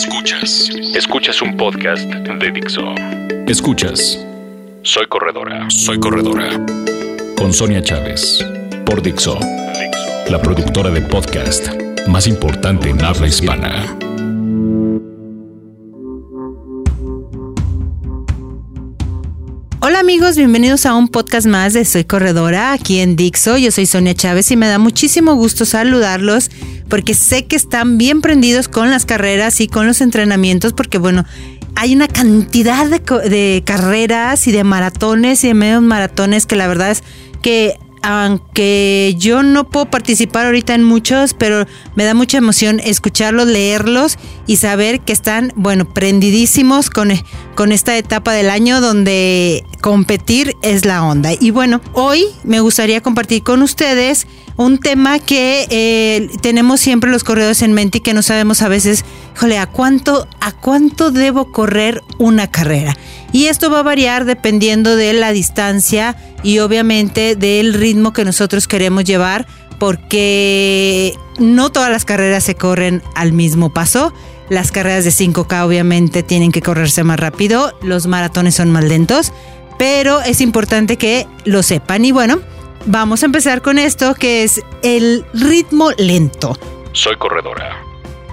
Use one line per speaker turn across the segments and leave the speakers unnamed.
Escuchas. Escuchas un podcast de Dixo. Escuchas. Soy corredora. Soy corredora. Con Sonia Chávez. Por Dixo. La productora de podcast más importante en habla hispana.
Hola amigos, bienvenidos a un podcast más de Soy Corredora aquí en Dixo. Yo soy Sonia Chávez y me da muchísimo gusto saludarlos porque sé que están bien prendidos con las carreras y con los entrenamientos porque bueno, hay una cantidad de, carreras y de maratones y de medios maratones que la verdad es que aunque yo no puedo participar ahorita en muchos, pero me da mucha emoción escucharlos, leerlos y saber que están, bueno, prendidísimos con, con esta etapa del año donde competir es la onda. Y bueno, hoy me gustaría compartir con ustedes un tema que eh, tenemos siempre los corredores en mente y que no sabemos a veces, híjole, ¿a cuánto, ¿a cuánto debo correr una carrera? Y esto va a variar dependiendo de la distancia y obviamente del ritmo que nosotros queremos llevar, porque no todas las carreras se corren al mismo paso. Las carreras de 5K obviamente tienen que correrse más rápido, los maratones son más lentos, pero es importante que lo sepan. Y bueno, vamos a empezar con esto que es el ritmo lento.
Soy corredora.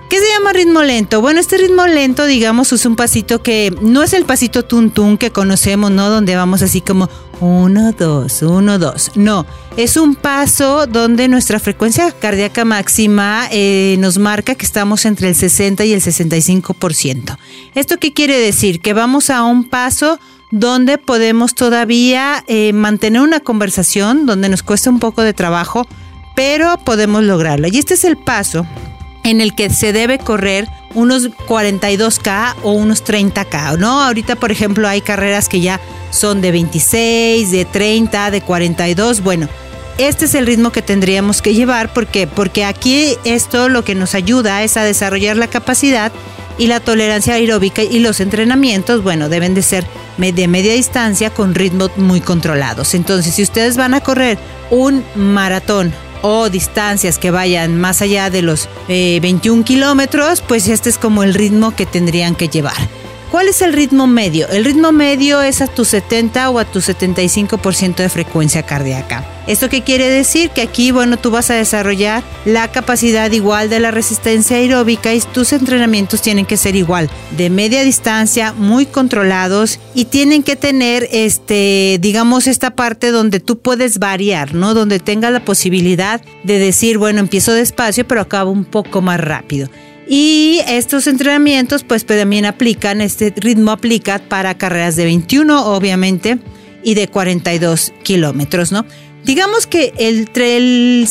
¿Qué se llama ritmo lento? Bueno, este ritmo lento, digamos, es un pasito que no es el pasito tuntún que conocemos, ¿no? Donde vamos así como uno, dos, uno, dos. No, es un paso donde nuestra frecuencia cardíaca máxima eh, nos marca que estamos entre el 60 y el 65%. ¿Esto qué quiere decir? Que vamos a un paso donde podemos todavía eh, mantener una conversación, donde nos cuesta un poco de trabajo, pero podemos lograrlo. Y este es el paso en el que se debe correr unos 42K o unos 30K, ¿no? Ahorita, por ejemplo, hay carreras que ya son de 26, de 30, de 42, bueno. Este es el ritmo que tendríamos que llevar porque, porque aquí esto lo que nos ayuda es a desarrollar la capacidad y la tolerancia aeróbica y los entrenamientos, bueno, deben de ser de media distancia con ritmos muy controlados. Entonces, si ustedes van a correr un maratón o distancias que vayan más allá de los 21 eh, kilómetros, pues este es como el ritmo que tendrían que llevar. ¿Cuál es el ritmo medio? El ritmo medio es a tu 70 o a tu 75% de frecuencia cardíaca. ¿Esto qué quiere decir? Que aquí, bueno, tú vas a desarrollar la capacidad igual de la resistencia aeróbica y tus entrenamientos tienen que ser igual, de media distancia, muy controlados y tienen que tener, este, digamos, esta parte donde tú puedes variar, ¿no? Donde tengas la posibilidad de decir, bueno, empiezo despacio, pero acabo un poco más rápido. Y estos entrenamientos pues, también aplican, este ritmo aplica para carreras de 21 obviamente y de 42 kilómetros, ¿no? Digamos que entre el,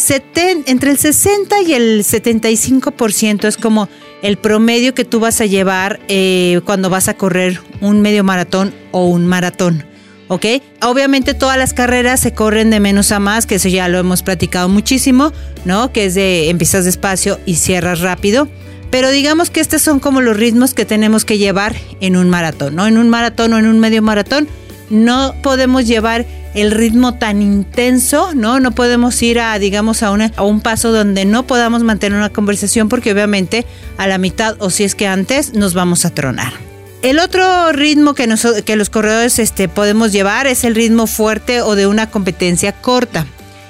entre el 60 y el 75% es como el promedio que tú vas a llevar eh, cuando vas a correr un medio maratón o un maratón. ¿ok? Obviamente todas las carreras se corren de menos a más, que eso ya lo hemos platicado muchísimo, ¿no? Que es de empiezas despacio y cierras rápido. Pero digamos que estos son como los ritmos que tenemos que llevar en un maratón, ¿no? En un maratón o en un medio maratón no podemos llevar el ritmo tan intenso, ¿no? No podemos ir a, digamos, a, a un paso donde no podamos mantener una conversación porque obviamente a la mitad o si es que antes nos vamos a tronar. El otro ritmo que, que los corredores este, podemos llevar es el ritmo fuerte o de una competencia corta.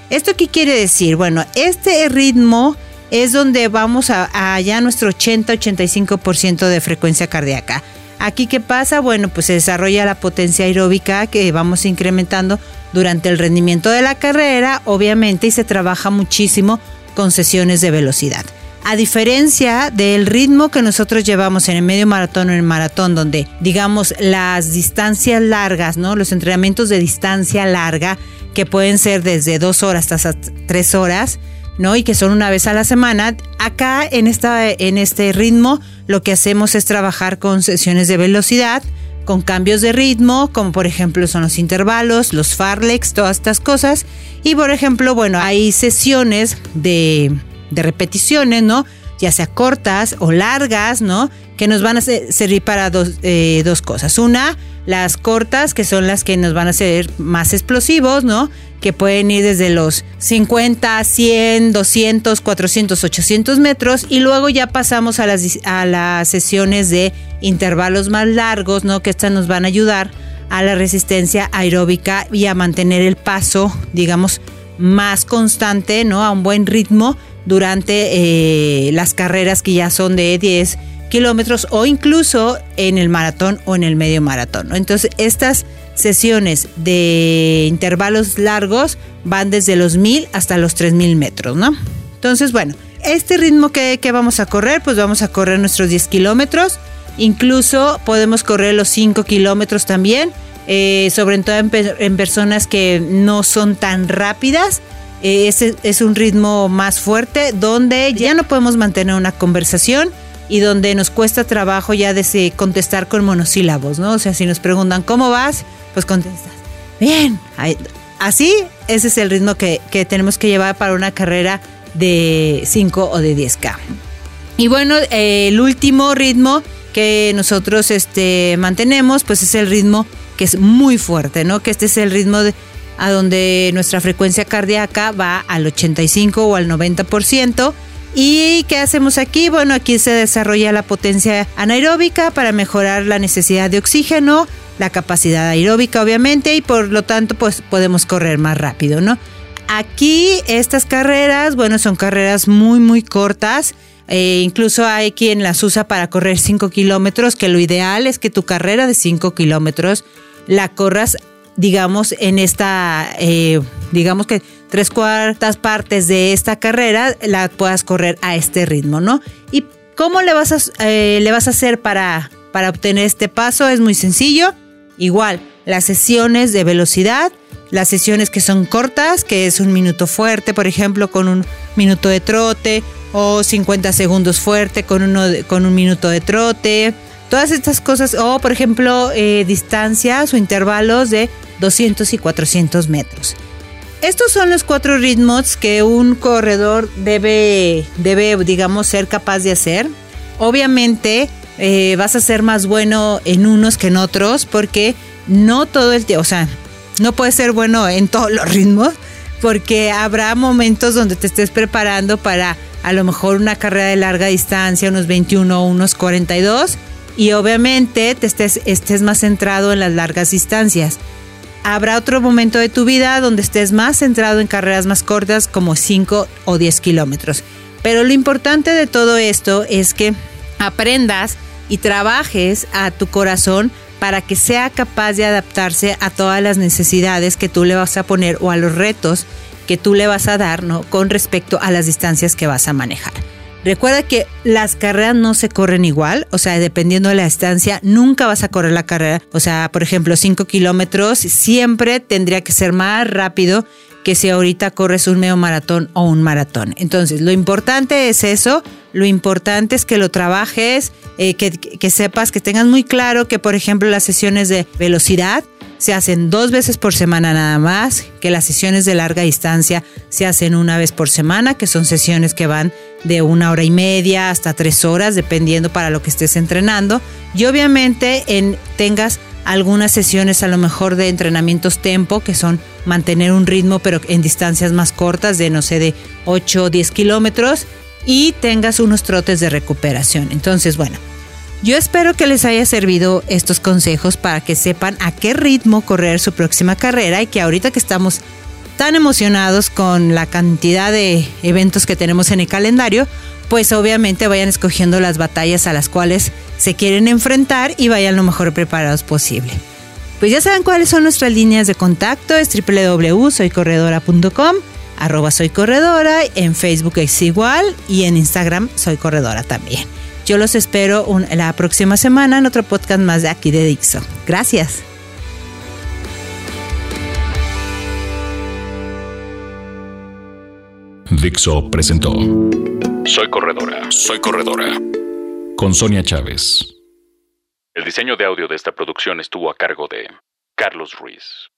¿Esto qué quiere decir? Bueno, este ritmo es donde vamos a, allá nuestro 80-85% de frecuencia cardíaca. Aquí qué pasa? Bueno, pues se desarrolla la potencia aeróbica que vamos incrementando durante el rendimiento de la carrera, obviamente, y se trabaja muchísimo con sesiones de velocidad. A diferencia del ritmo que nosotros llevamos en el medio maratón o en el maratón, donde digamos las distancias largas, ¿no? Los entrenamientos de distancia larga, que pueden ser desde dos horas hasta tres horas, ¿no? Y que son una vez a la semana. Acá en, esta, en este ritmo lo que hacemos es trabajar con sesiones de velocidad, con cambios de ritmo, como por ejemplo son los intervalos, los farlex, todas estas cosas. Y por ejemplo, bueno, hay sesiones de, de repeticiones, ¿no? Ya sea cortas o largas, ¿no? Que nos van a servir para dos, eh, dos cosas. Una, las cortas, que son las que nos van a ser más explosivos, ¿no? Que pueden ir desde los 50, 100, 200, 400, 800 metros. Y luego ya pasamos a las, a las sesiones de intervalos más largos, ¿no? Que estas nos van a ayudar a la resistencia aeróbica y a mantener el paso, digamos, más constante, ¿no? A un buen ritmo durante eh, las carreras que ya son de 10 kilómetros o incluso en el maratón o en el medio maratón. Entonces, estas sesiones de intervalos largos van desde los 1000 hasta los 3000 metros, ¿no? Entonces, bueno, este ritmo que, vamos a correr, pues vamos a correr nuestros 10 kilómetros. Incluso podemos correr los 5 kilómetros también, eh, sobre todo en, personas que no son tan rápidas. Eh, ese es un ritmo más fuerte donde ya no podemos mantener una conversación y donde nos cuesta trabajo ya de contestar con monosílabos, ¿no? O sea, si nos preguntan cómo vas, pues contestas, bien. Así, ese es el ritmo que, tenemos que llevar para una carrera de 5 o de 10K. Y bueno, eh, el último ritmo que nosotros este, mantenemos, pues es el ritmo que es muy fuerte, ¿no? Que este es el ritmo a donde nuestra frecuencia cardíaca va al 85 o al 90%. ¿Y qué hacemos aquí? Bueno, aquí se desarrolla la potencia anaeróbica para mejorar la necesidad de oxígeno, la capacidad aeróbica obviamente y por lo tanto pues podemos correr más rápido, ¿no? Aquí estas carreras, bueno, son carreras muy muy cortas eh, incluso hay quien las usa para correr 5 kilómetros, que lo ideal es que tu carrera de 5 kilómetros la corras, digamos, en esta, eh, digamos que tres cuartas partes de esta carrera la puedas correr a este ritmo, ¿no? ¿Y cómo le vas a, eh, le vas a hacer para, para obtener este paso? Es muy sencillo. Igual, las sesiones de velocidad, las sesiones que son cortas, que es un minuto fuerte, por ejemplo, con un minuto de trote, o 50 segundos fuerte con, uno con un minuto de trote. Todas estas cosas, o por ejemplo, eh, distancias o intervalos de 200 y 400 metros. Estos son los cuatro ritmos que un corredor debe, debe digamos, ser capaz de hacer. Obviamente eh, vas a ser más bueno en unos que en otros porque no todo el tiempo, o sea, no puedes ser bueno en todos los ritmos porque habrá momentos donde te estés preparando para a lo mejor una carrera de larga distancia, unos 21 o unos 42, y obviamente te estés, estés más centrado en las largas distancias. Habrá otro momento de tu vida donde estés más centrado en carreras más cortas como 5 o 10 kilómetros. Pero lo importante de todo esto es que aprendas y trabajes a tu corazón para que sea capaz de adaptarse a todas las necesidades que tú le vas a poner o a los retos que tú le vas a dar ¿no? con respecto a las distancias que vas a manejar. Recuerda que las carreras no se corren igual, o sea, dependiendo de la distancia, nunca vas a correr la carrera. O sea, por ejemplo, 5 kilómetros siempre tendría que ser más rápido que si ahorita corres un medio maratón o un maratón. Entonces, lo importante es eso, lo importante es que lo trabajes, eh, que sepas, que tengas muy claro que, por ejemplo, las sesiones de velocidad, se hacen dos veces por semana nada más, que las sesiones de larga distancia se hacen una vez por semana, que son sesiones que van de una hora y media hasta tres horas, dependiendo para lo que estés entrenando. Y obviamente en, tengas algunas sesiones a lo mejor de entrenamientos tempo, que son mantener un ritmo pero en distancias más cortas, de no sé, de 8 o 10 kilómetros, y tengas unos trotes de recuperación. Entonces, bueno, yo espero que les haya servido estos consejos para que sepan a qué ritmo correr su próxima carrera y que ahorita que estamos tan emocionados con la cantidad de eventos que tenemos en el calendario, pues obviamente vayan escogiendo las batallas a las cuales se quieren enfrentar y vayan lo mejor preparados posible. Pues ya saben cuáles son nuestras líneas de contacto, es www.soycorredora.com, arroba soy corredora, en Facebook es igual y en Instagram soy corredora también. Yo los espero la próxima semana en otro podcast más de aquí de Dixo. Gracias.
Dixo presentó Soy Corredora, Soy Corredora con Sonia Chávez. El diseño de audio de esta producción estuvo a cargo de Carlos Ruiz.